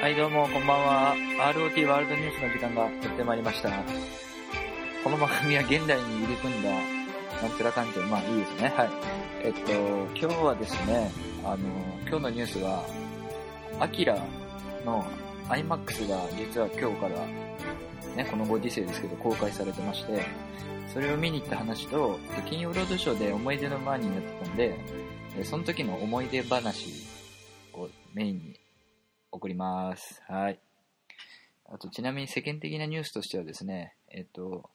はい、どうも、こんばんは。ROT ワールドニュースの時間がやってまいりました。この番組は現代に入り組んだ、なんちゃらかんちゃら、まあいいですね。はい。えっと、今日はですね、あの、今日のニュースは、アキラの IMAX が実は今日から、ね、このご時世ですけど公開されてまして、それを見に行った話と、金曜ロードショーで思い出のマーニーになってたんで、その時の思い出話をメインに送ります。はい。あと、ちなみに世間的なニュースとしてはですね、えっと、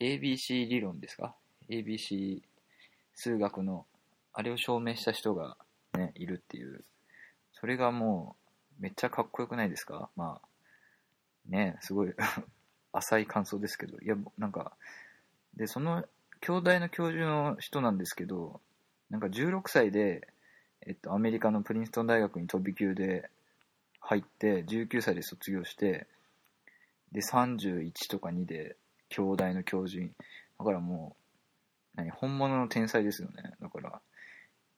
ABC 理論ですか ?ABC 数学の、あれを証明した人がね、いるっていう。それがもう、めっちゃかっこよくないですか？まあ、ね、すごい 浅い感想ですけど、いや、なんか、で、その、兄弟の教授の人なんですけど、なんか16歳で、えっと、アメリカのプリンストン大学に飛び級で入って、19歳で卒業して、で、31とか2で、兄弟の教授に。だからもう、何、本物の天才ですよね。だから、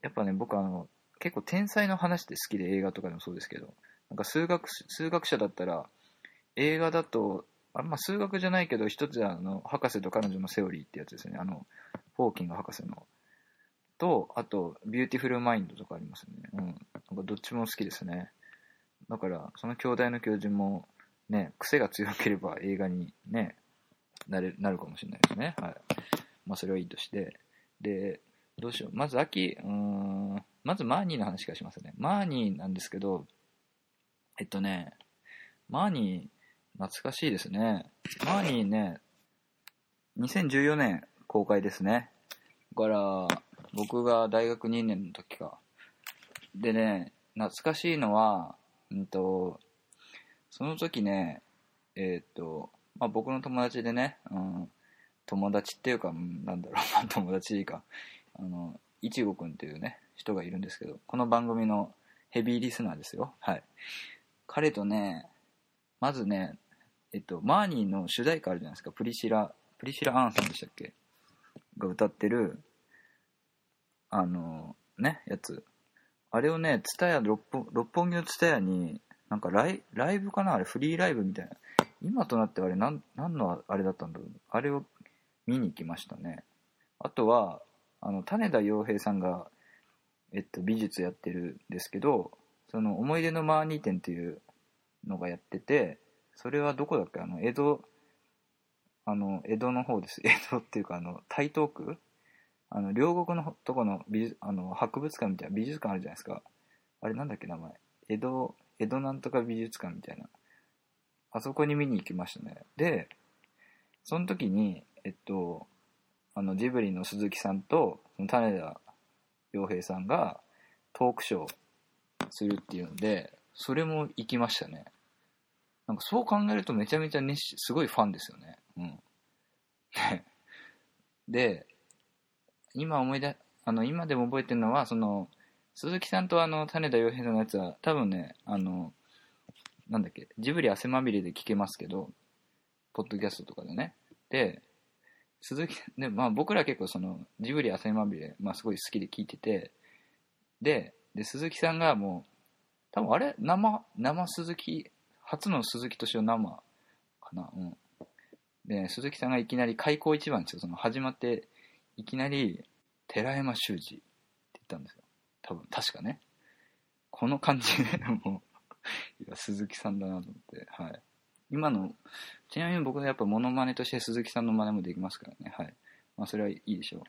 やっぱね、僕あの、結構天才の話って好きで映画とかでもそうですけど、なんか数学、数学者だったら、映画だと、あまあ、数学じゃないけど、一つあの、博士と彼女のセオリーってやつですね。あの、ホーキング博士の。と、あと、ビューティフルマインドとかありますよね。うん。なんかどっちも好きですね。だから、その兄弟の教授も、ね、癖が強ければ映画にね、なれなるかもしれないですね。はい。まあ、それはいいとして。で、どうしよう。まず、秋、うーん、まずマーニーの話からしますね。マーニーなんですけど、えっとね、マーニー、懐かしいですね。マーニーね、2014年公開ですね。だから、僕が大学2年の時か。でね、懐かしいのは、うんと、その時ね、えーと、まあ、僕の友達でね、うん、友達っていうか、なんだろう、友達か、あの、いちごくんっていうね、人がいるんですけど、この番組のヘビーリスナーですよ。はい。彼とね、まずね、えっと、マーニーの主題歌あるじゃないですか、プリシラ、プリシラ・アンさんでしたっけ？が歌ってる、あの、ね、やつ。あれをね、ツタヤ、六本木のツタヤに、なんかライライブかな？あれ、フリーライブみたいな。今となってあれ、なん、なんのあれだったんだろう？あれを見に行きましたね。あとは、あの、種田洋平さんが、えっと、美術やってるんですけど、その、思い出のマーニー展っていうのがやってて、それはどこだっけ？あの、江戸、あの、江戸の方です。江戸っていうか、あの、台東区あの、両国のとこの美術、あの、博物館みたいな美術館あるじゃないですか。あれなんだっけ名前。江戸、江戸なんとか美術館みたいな。あそこに見に行きましたね。で、その時に、えっと、あの、ジブリの鈴木さんと、その種田洋平さんがトークショーするっていうので、それも行きましたね。なんかそう考えるとめちゃめちゃ熱心、すごいファンですよね。うん。で、今思い出、あの、今でも覚えてるのは、その、鈴木さんとあの、種田洋平さんのやつは、多分ね、あの、なんだっけ、ジブリ汗まみれで聞けますけど、ポッドキャストとかでね。で、鈴木、で、まあ僕ら結構その、ジブリ汗まみれ、まあすごい好きで聞いてて、で、で、鈴木さんがもう、多分あれ生、生鈴木、初の鈴木敏夫生かな？うん。で、鈴木さんがいきなり開口一番ですよ。その始まって、いきなり、寺山修司って言ったんですよ。多分、確かね。この感じで、もう、いや、鈴木さんだなと思って、はい。今の、ちなみに僕はやっぱモノマネとして鈴木さんの真似もできますからね、はい。まあ、それはいいでしょう。っ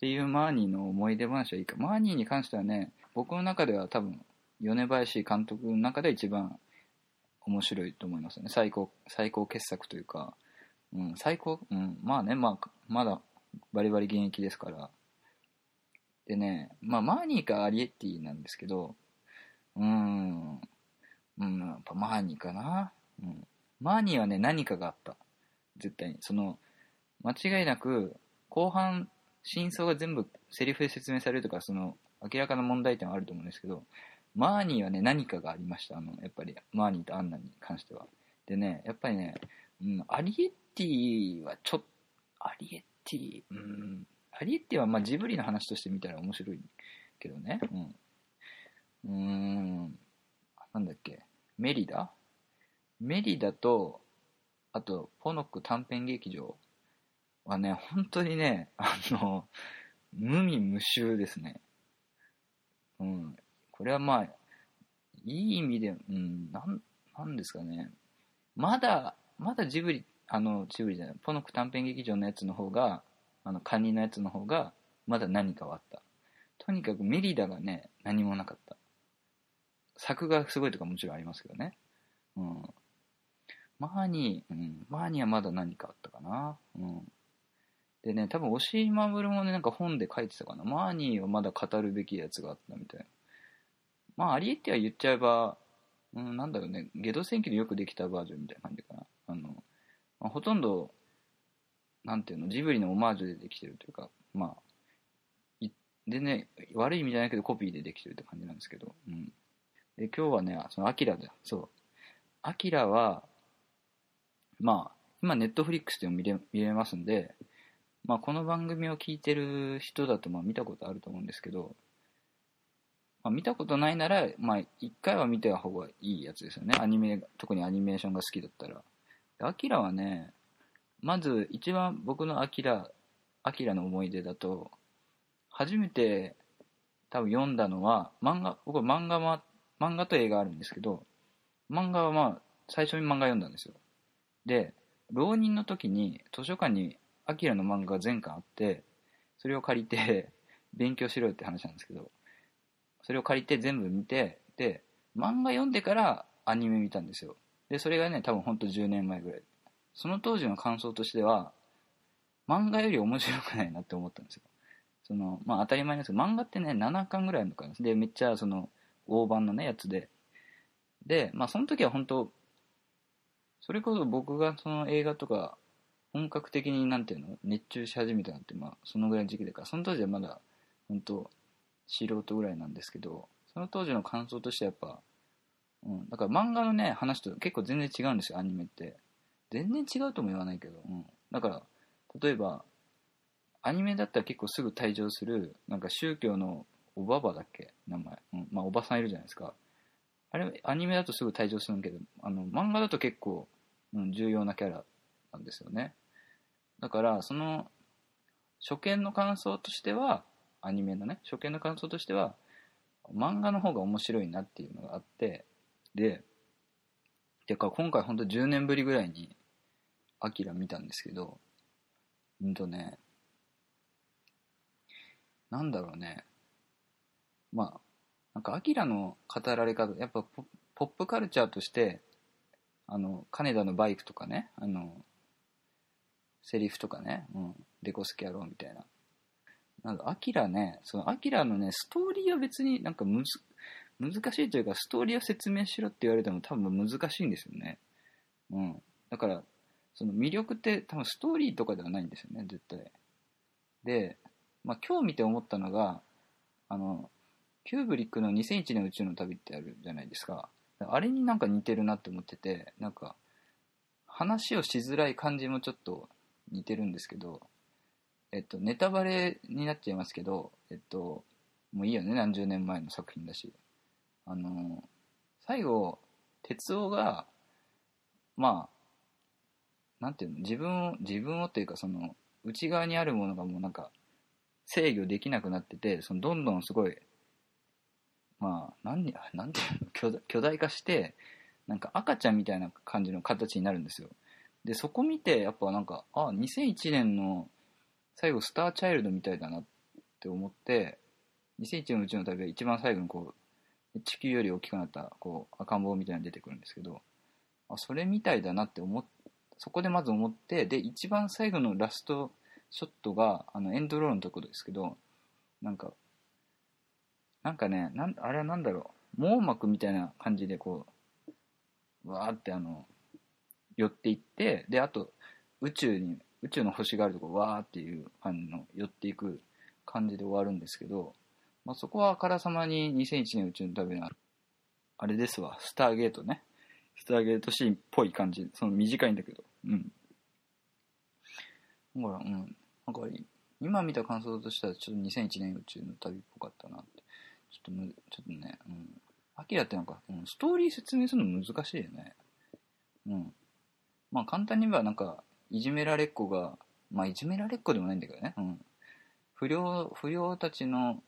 ていうマーニーの思い出話はいいか。マーニーに関してはね、僕の中では多分、米林監督の中で一番面白いと思いますね。最高、最高傑作というか、うん、最高、うん、まあね、まあ、まだバリバリ現役ですから。でね、まあ、マーニーかアリエッティなんですけど、うーん、うん、やっぱマーニーかな。うん。マーニーはね、何かがあった。絶対に。その、間違いなく、後半、真相が全部セリフで説明されるとか、その、明らかな問題点はあると思うんですけど、マーニーはね、何かがありました。あの、やっぱり、マーニーとアンナに関しては。でね、やっぱりね、うん、アリエッティはちょっと、アリエッティ、うん、アリエッティはまあジブリの話として見たら面白いけどね、うん。うーん、なんだっけ、メリダ？メリダと、あと、ポノック短編劇場はね、本当にね、あの、無味無臭ですね。うん。これはまあ、いい意味で、うん、なん、なんですかね。まだ、まだジブリ、あの、ジブリじゃない、ポノク短編劇場のやつの方が、あの、カニのやつの方が、まだ何かはあった。とにかくメリダがね、何もなかった。作がすごいとかもちろんありますけどね。うん。マーニー、うん、マーニーはまだ何かあったかな。うん。でね、多分、押井守もね、なんか本で書いてたかな。マーニーはまだ語るべきやつがあったみたいな。まあ、ありえっては言っちゃえば、うん、なんだろうね、ゲド戦記でよくできたバージョンみたいな感じかな。まあ、ほとんど、なんていうの、ジブリのオマージュでできてるというか、まあ、でね、悪い意味じゃないけどコピーでできてるって感じなんですけど、うん。で、今日はね、そのアキラだ。そう。アキラは、まあ、今ネットフリックスでも見れ見れますんで、まあこの番組を聞いてる人だとまあ見たことあると思うんですけど、まあ、見たことないなら、まあ一回は見てた方がいいやつですよね。アニメ、特にアニメーションが好きだったら。アキラはね、まず一番僕のアキラ、アキラの思い出だと、初めて多分読んだのは、漫画、僕は漫画は、漫画と映画あるんですけど、漫画はまあ、最初に漫画読んだんですよ。で、浪人の時に図書館にアキラの漫画が全巻あって、それを借りて 勉強しろよって話なんですけど、それを借りて全部見て、で、漫画読んでからアニメ見たんですよ。で、それがね、多分ほんと10年前ぐらい。その当時の感想としては、漫画より面白くないなって思ったんですよ。その、まあ当たり前ですけど、漫画ってね、7巻ぐらいのかな。で、めっちゃその、大判のね、やつで。で、まあその時は本当それこそ僕がその映画とか本格的になんていうの熱中し始めたのってまあそのぐらいの時期だからその当時はまだ本当素人ぐらいなんですけどその当時の感想としてはやっぱ、うん、だから漫画のね話と結構全然違うんですよアニメって。全然違うとも言わないけど、うん、だから例えばアニメだったら結構すぐ退場するなんか宗教のおばばだっけ？名前、うん、まあおばさんいるじゃないですか。あれアニメだとすぐ退場するんけどあの漫画だと結構うん、重要なキャラなんですよね。だからその初見の感想としてはアニメのね初見の感想としては漫画の方が面白いなっていうのがあってでてか今回ほんと10年ぶりぐらいにアキラ見たんですけどうんとねなんだろうねまあなんかアキラの語られ方やっぱポップカルチャーとしてあの、金田のバイクとかね、あの、セリフとかね、うん、デコスキャローみたいな。なんか、アキラね、そのアキラのね、ストーリーは別になんかむず、難しいというか、ストーリーを説明しろって言われても多分難しいんですよね。うん。だから、その魅力って多分ストーリーとかではないんですよね、絶対。で、まあ今日見て思ったのが、あの、キューブリックの2001年宇宙の旅ってあるじゃないですか。あれになんか似てるなって思っててなんか話をしづらい感じもちょっと似てるんですけどえっとネタバレになっちゃいますけどえっともういいよね何十年前の作品だしあの最後哲夫がまあなんていうの自分を自分をっていうかその内側にあるものがもうなんか制御できなくなっててそのどんどんすごいまあ、なんなんていうの巨大化して、なんか赤ちゃんみたいな感じの形になるんですよ。で、そこ見て、やっぱなんか、あ、2001年の最後、スターチャイルドみたいだなって思って、2001年のうちの旅は一番最後にこう、地球より大きくなった、こう、赤ん坊みたいなの出てくるんですけど、あ、それみたいだなって思っ、そこでまず思って、で、一番最後のラストショットが、あの、エンドロールのところですけど、なんか、なんかね、なんあれはなんだろう、網膜みたいな感じでこう、わーってあの、寄っていって、で、あと、宇宙に、宇宙の星があるとこ、わーっていう感じの寄っていく感じで終わるんですけど、まあ、そこはあからさまに2001年宇宙の旅のあれですわ、スターゲートね。スターゲートシーンっぽい感じ。その短いんだけど。うん。ほら、うん。なんか、今見た感想としては、ちょっと2001年宇宙の旅っぽかったなって。ちょっとむ、ちょっとね、うん。アアキラってなんか、うんストーリー説明するの難しいよね。うん。まあ簡単に言えばなんか、いじめられっ子が、まあいじめられっ子でもないんだけどね。うん。不良、不良たちの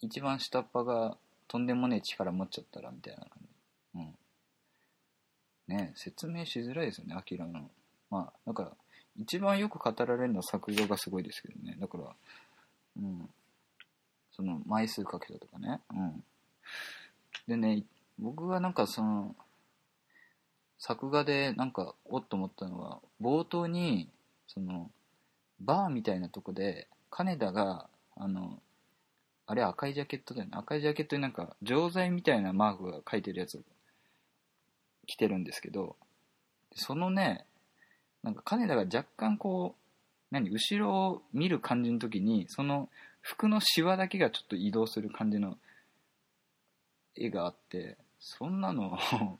一番下っ端がとんでもねえ力持っちゃったらみたいな感じ。うん。ね説明しづらいですよね、アキラの。まあ、だから、一番よく語られるのは作画がすごいですけどね。だから、うん。その、枚数かけたとかね。うん。でね、僕はなんかその、作画でなんか、おっと思ったのは、冒頭に、その、バーみたいなとこで、金田が、あの、あれ赤いジャケットだよね。赤いジャケットになんか、錠剤みたいなマークが書いてるやつ着てるんですけど、そのね、なんか金田が若干こう、何、後ろを見る感じの時に、その服のシワだけがちょっと移動する感じの絵があって、そんなの、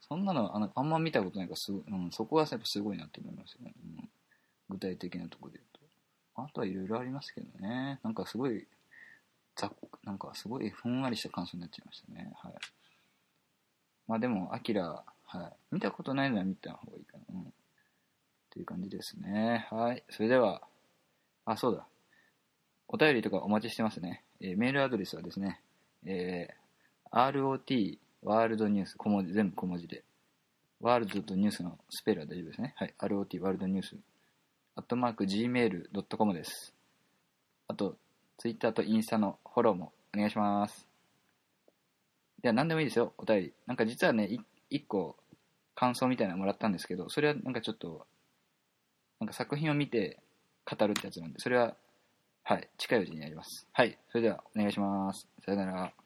そんなのああんま見たことないからすご、うん、そこがやっぱすごいなって思いますよね。うん、具体的なところで言うと。あとはいろいろありますけどね。なんかすごい、ざなんかすごいふんわりした感想になっちゃいましたね。はい。まあでも、アキラ、はい。見たことないのは見た方がいいかな。うん。っていう感じですね。はい。それでは、あ、そうだ。お便りとかお待ちしてますね。えーメールアドレスはですね、えー、ROT ワールドニュース、小文字、全部小文字で。ワールドとニュースのスペルは大丈夫ですね。はい。ROT ワールドニュース。アットマーク Gmail.com です。あと、ツイッターとインスタのフォローもお願いします。では、何でもいいですよ、お便り。なんか実はね、一個感想みたいなのもらったんですけど、それはなんかちょっと、なんか作品を見て語るってやつなんで、それは、はい、近いうちにやります。はい、それではお願いします。さよなら。